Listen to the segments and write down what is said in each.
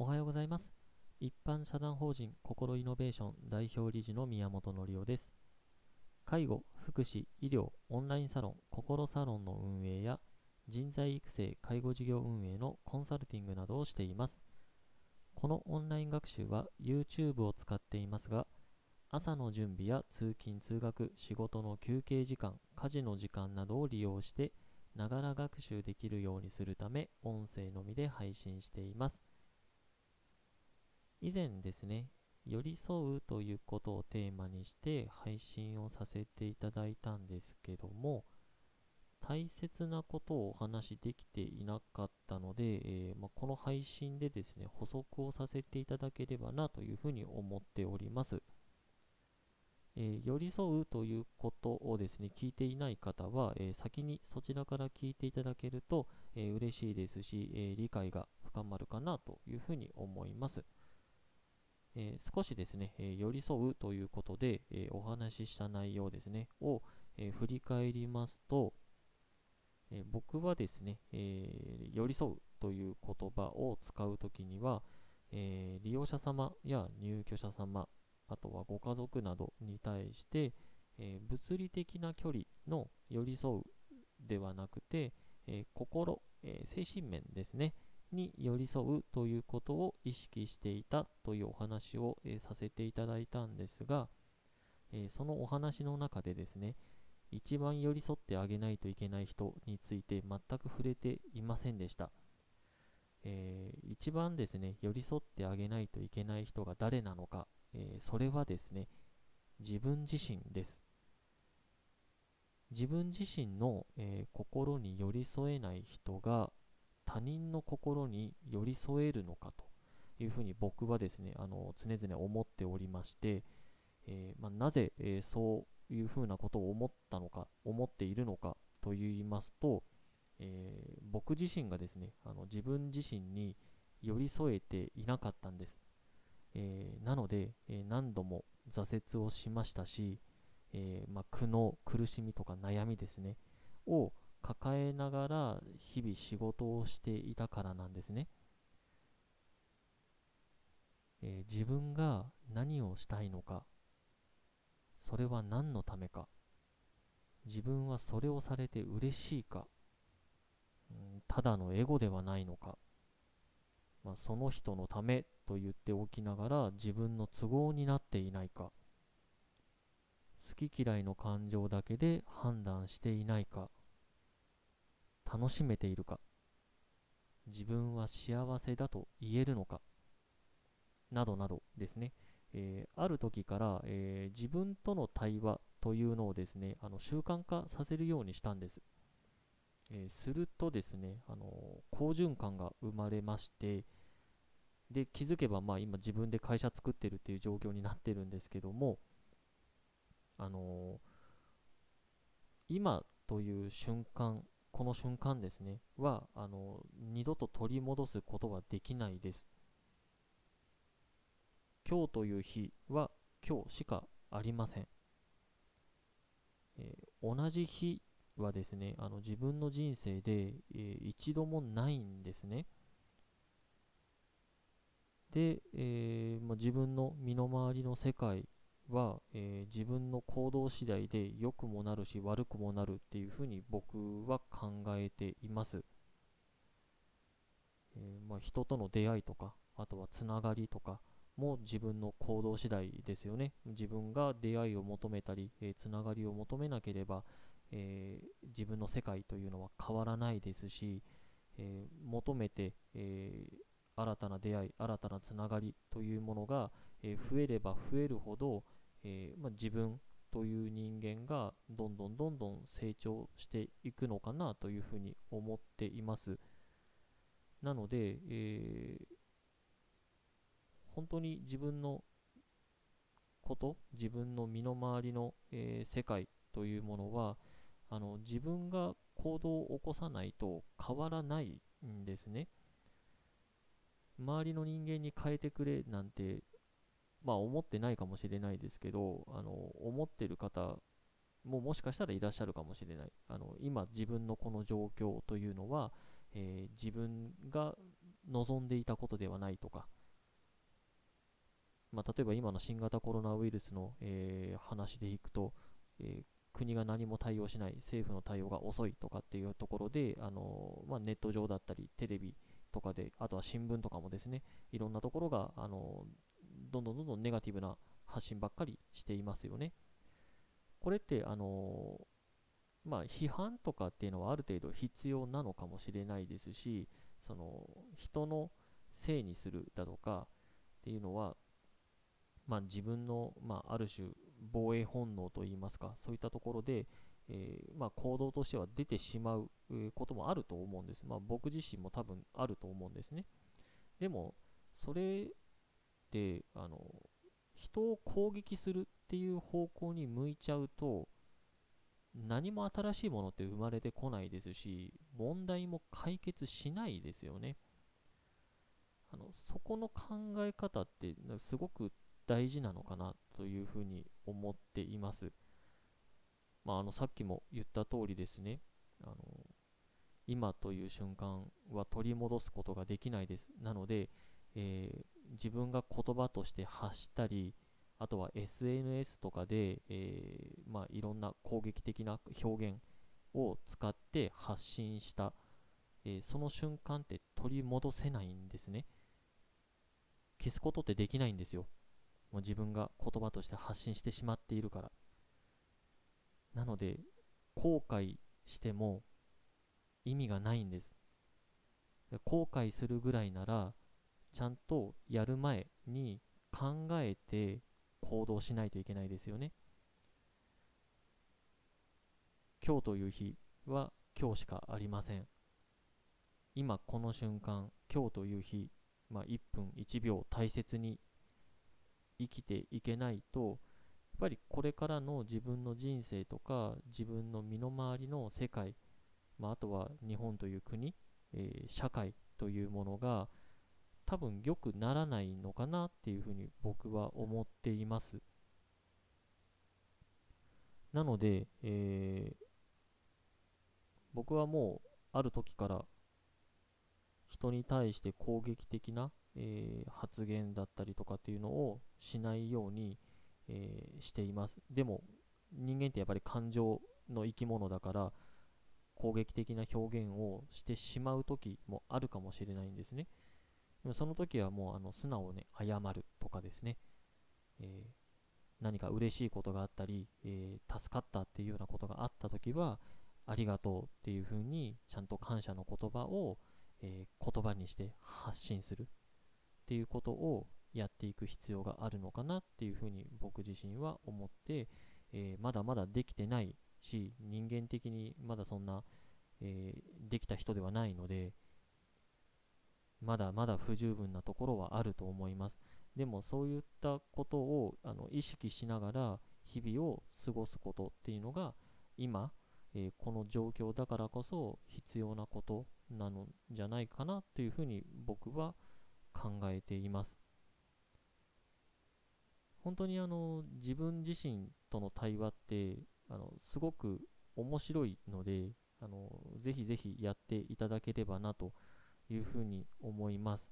おはようございます。一般社団法人心イノベーション代表理事の宮本則夫です。介護、福祉、医療、オンラインサロン、心サロンの運営や人材育成、介護事業運営のコンサルティングなどをしています。このオンライン学習は YouTube を使っていますが、朝の準備や通勤・通学、仕事の休憩時間、家事の時間などを利用して、ながら学習できるようにするため、音声のみで配信しています。以前ですね、寄り添うということをテーマにして配信をさせていただいたんですけども、大切なことをお話しできていなかったので、えーまあ、この配信でですね、補足をさせていただければなというふうに思っております。えー、寄り添うということをですね、聞いていない方は、えー、先にそちらから聞いていただけると、えー、嬉しいですし、え理解が深まるかなというふうに思います。え少しですね、え寄り添うということで、えお話しした内容ですね、を、え振り返りますと、え僕はですね、え寄り添うという言葉を使うときには、え利用者様や入居者様、あとはご家族などに対して、え、物理的な距離の寄り添うではなくて、え、心、え、精神面ですね、に寄り添うということを意識していたというお話を、えさせていただいたんですが、えそのお話の中でですね、一番寄り添ってあげないといけない人について全く触れていませんでした。えー、一番ですね、寄り添ってあげないといけない人が誰なのかえー、それはですね、自分自身です。自分自身の、え、心に寄り添えない人が他人の心に寄り添えるのかというふうに僕はですね、あの常々思っておりまして、えー、まあ、なぜ、えそういうふうなことを思ったのか、思っているのかと言いますと、え僕自身がですね、あの自分自身に寄り添えていなかったんです。え、なので、え、何度も挫折をしましたし、え、まあ、苦悩、苦しみとか悩みですね、を抱えながら日々仕事をしていたからなんですね。え自分が何をしたいのか、それは何のためか、自分はそれをされて嬉しいか、うん、ただのエゴではないのか、まあ、その人のためと言っておきながら自分の都合になっていないか好き嫌いの感情だけで判断していないか楽しめているか？自分は幸せだと言えるのか？などなどですね、えー、ある時から、えー、自分との対話というのをですねあの習慣化させるようにしたんです、えー、するとですねあの好循環が生まれまして、で、気づけば、まあ今自分で会社作ってるっていう状況になってるんですけども、あの、今という瞬間、この瞬間ですね、は、あの、二度と取り戻すことはできないです。今日という日は今日しかありません。えー、同じ日はですね、あの自分の人生で、えー、一度もないんですね。で、えー、まあ、自分の身の回りの世界は、えー、自分の行動次第で良くもなるし悪くもなるっていうふうに僕は考えています。えー、まあ、人との出会いとか、あとはつながりとかも自分の行動次第ですよね。自分が出会いを求めたり、えつながりを求めなければ、え自分の世界というのは変わらないですし、え求めて、え新たな出会い、新たなつながりというものが、え、増えれば増えるほど、えー、まあ、自分という人間がどんどんどんどん成長していくのかなというふうに思っています。なので、えー、本当に自分のこと、自分の身の回りの、え世界というものは、あの自分が行動を起こさないと変わらないんですね。周りの人間に変えてくれなんて、まあ思ってないかもしれないですけど、あの、思ってる方ももしかしたらいらっしゃるかもしれない。あの、今自分のこの状況というのは、えー、自分が望んでいたことではないとか、まあ、例えば今の新型コロナウイルスの、えー、話でいくと、えー、国が何も対応しない、政府の対応が遅いとかっていうところで、あのまあ、ネット上だったり、テレビとかで、あとは新聞とかもですね、いろんなところが、あのどんどんどんどんネガティブな発信ばっかりしていますよね。これって、あのまあ、批判とかっていうのはある程度必要なのかもしれないですし、その人のせいにするだとかっていうのはまあ、自分の、まあ、ある種防衛本能といいますかそういったところで、えー、まあ、行動としては出てしまうこともあると思うんです、まあ、僕自身も多分あると思うんですねでもそれってあの人を攻撃するっていう方向に向いちゃうと何も新しいものって生まれてこないですし問題も解決しないですよねあのそこの考え方ってすごく大事なのかなというふうに思っています。まあ、あのさっきも言った通りですね、あの今という瞬間は取り戻すことができないです。なので、えー、自分が言葉として発したり、あとは SNS とかで、えー、まあ、いろんな攻撃的な表現を使って発信した、えー、その瞬間って取り戻せないんですね。消すことってできないんですよ。もう自分が言葉として発信してしまっているから。なので、後悔しても意味がないんです。後悔するぐらいなら、ちゃんとやる前に考えて行動しないといけないですよね。今日という日は今日しかありません。今この瞬間、今日という日、まあ、1分1秒大切に生きていけないと、やっぱりこれからの自分の人生とか、自分の身の回りの世界、まあ、あとは日本という国、えー、社会というものが、多分良くならないのかなっていうふうに僕は思っています。なので、えー、僕はもうある時から人に対して攻撃的なえー、発言だったりとかっていうのをしないように、えー、しています。でも人間ってやっぱり感情の生き物だから攻撃的な表現をしてしまう時もあるかもしれないんですね。でもその時はもうあの素直ね、謝るとかですね、えー、何か嬉しいことがあったり、えー、助かったっていうようなことがあった時は、ありがとうっていうふうにちゃんと感謝の言葉を、えー、言葉にして発信する。っていうことをやっていく必要があるのかなっていうふうに僕自身は思って、えー、まだまだできてないし人間的にまだそんな、え、できた人ではないのでまだまだ不十分なところはあると思いますでもそういったことをあの意識しながら日々を過ごすことっていうのが今、えー、この状況だからこそ必要なことなのじゃないかなというふうに僕は考えています。本当にあの自分自身との対話ってあのすごく面白いのであのぜひぜひやっていただければなというふうに思います。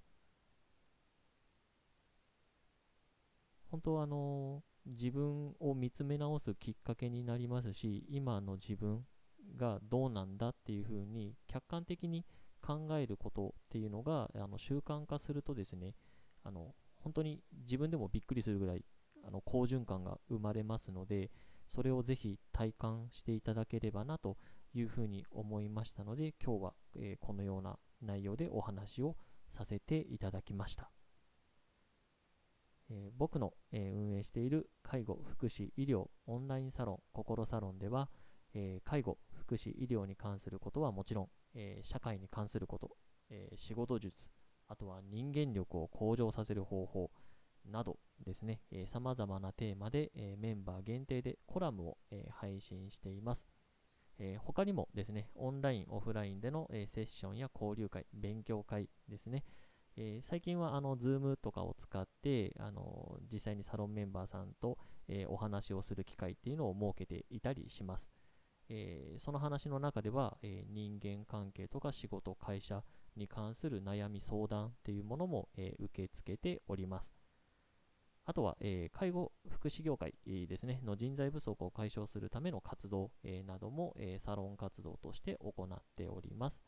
本当はあの自分を見つめ直すきっかけになりますし今の自分がどうなんだっていうふうに客観的に考えることっていうのがあの習慣化するとですねあの本当に自分でもびっくりするぐらいあの好循環が生まれますのでそれをぜひ体感していただければなというふうに思いましたので今日は、え、このような内容でお話をさせていただきました、え、僕の、え、運営している介護福祉医療オンラインサロン心サロンでは、え介護福祉医療に関することはもちろんえ、社会に関すること、え、仕事術、あとは人間力を向上させる方法などですね、さまざまなテーマで、えー、メンバー限定でコラムを、えー、配信しています。えー、他にもですね、オンライン、オフラインでの、えー、セッションや交流会、勉強会ですね、えー、最近はあの Zoom とかを使って、あの実際にサロンメンバーさんと、え、お話をする機会っていうのを設けていたりします。え、その話の中では、え、人間関係とか仕事、会社、に関する悩み相談っていうものも、え、受け付けております。あとは、えー、介護福祉業界ですね、の人材不足を解消するための活動、え、なども、え、サロン活動として行っております。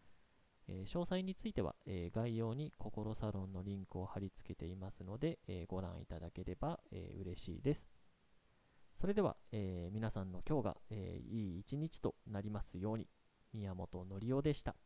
え詳細については、え概要に心サロンのリンクを貼り付けていますので、えご覧いただければ、え嬉しいです。それでは、え皆さんの今日が、えいい一日となりますように、宮本則夫でした。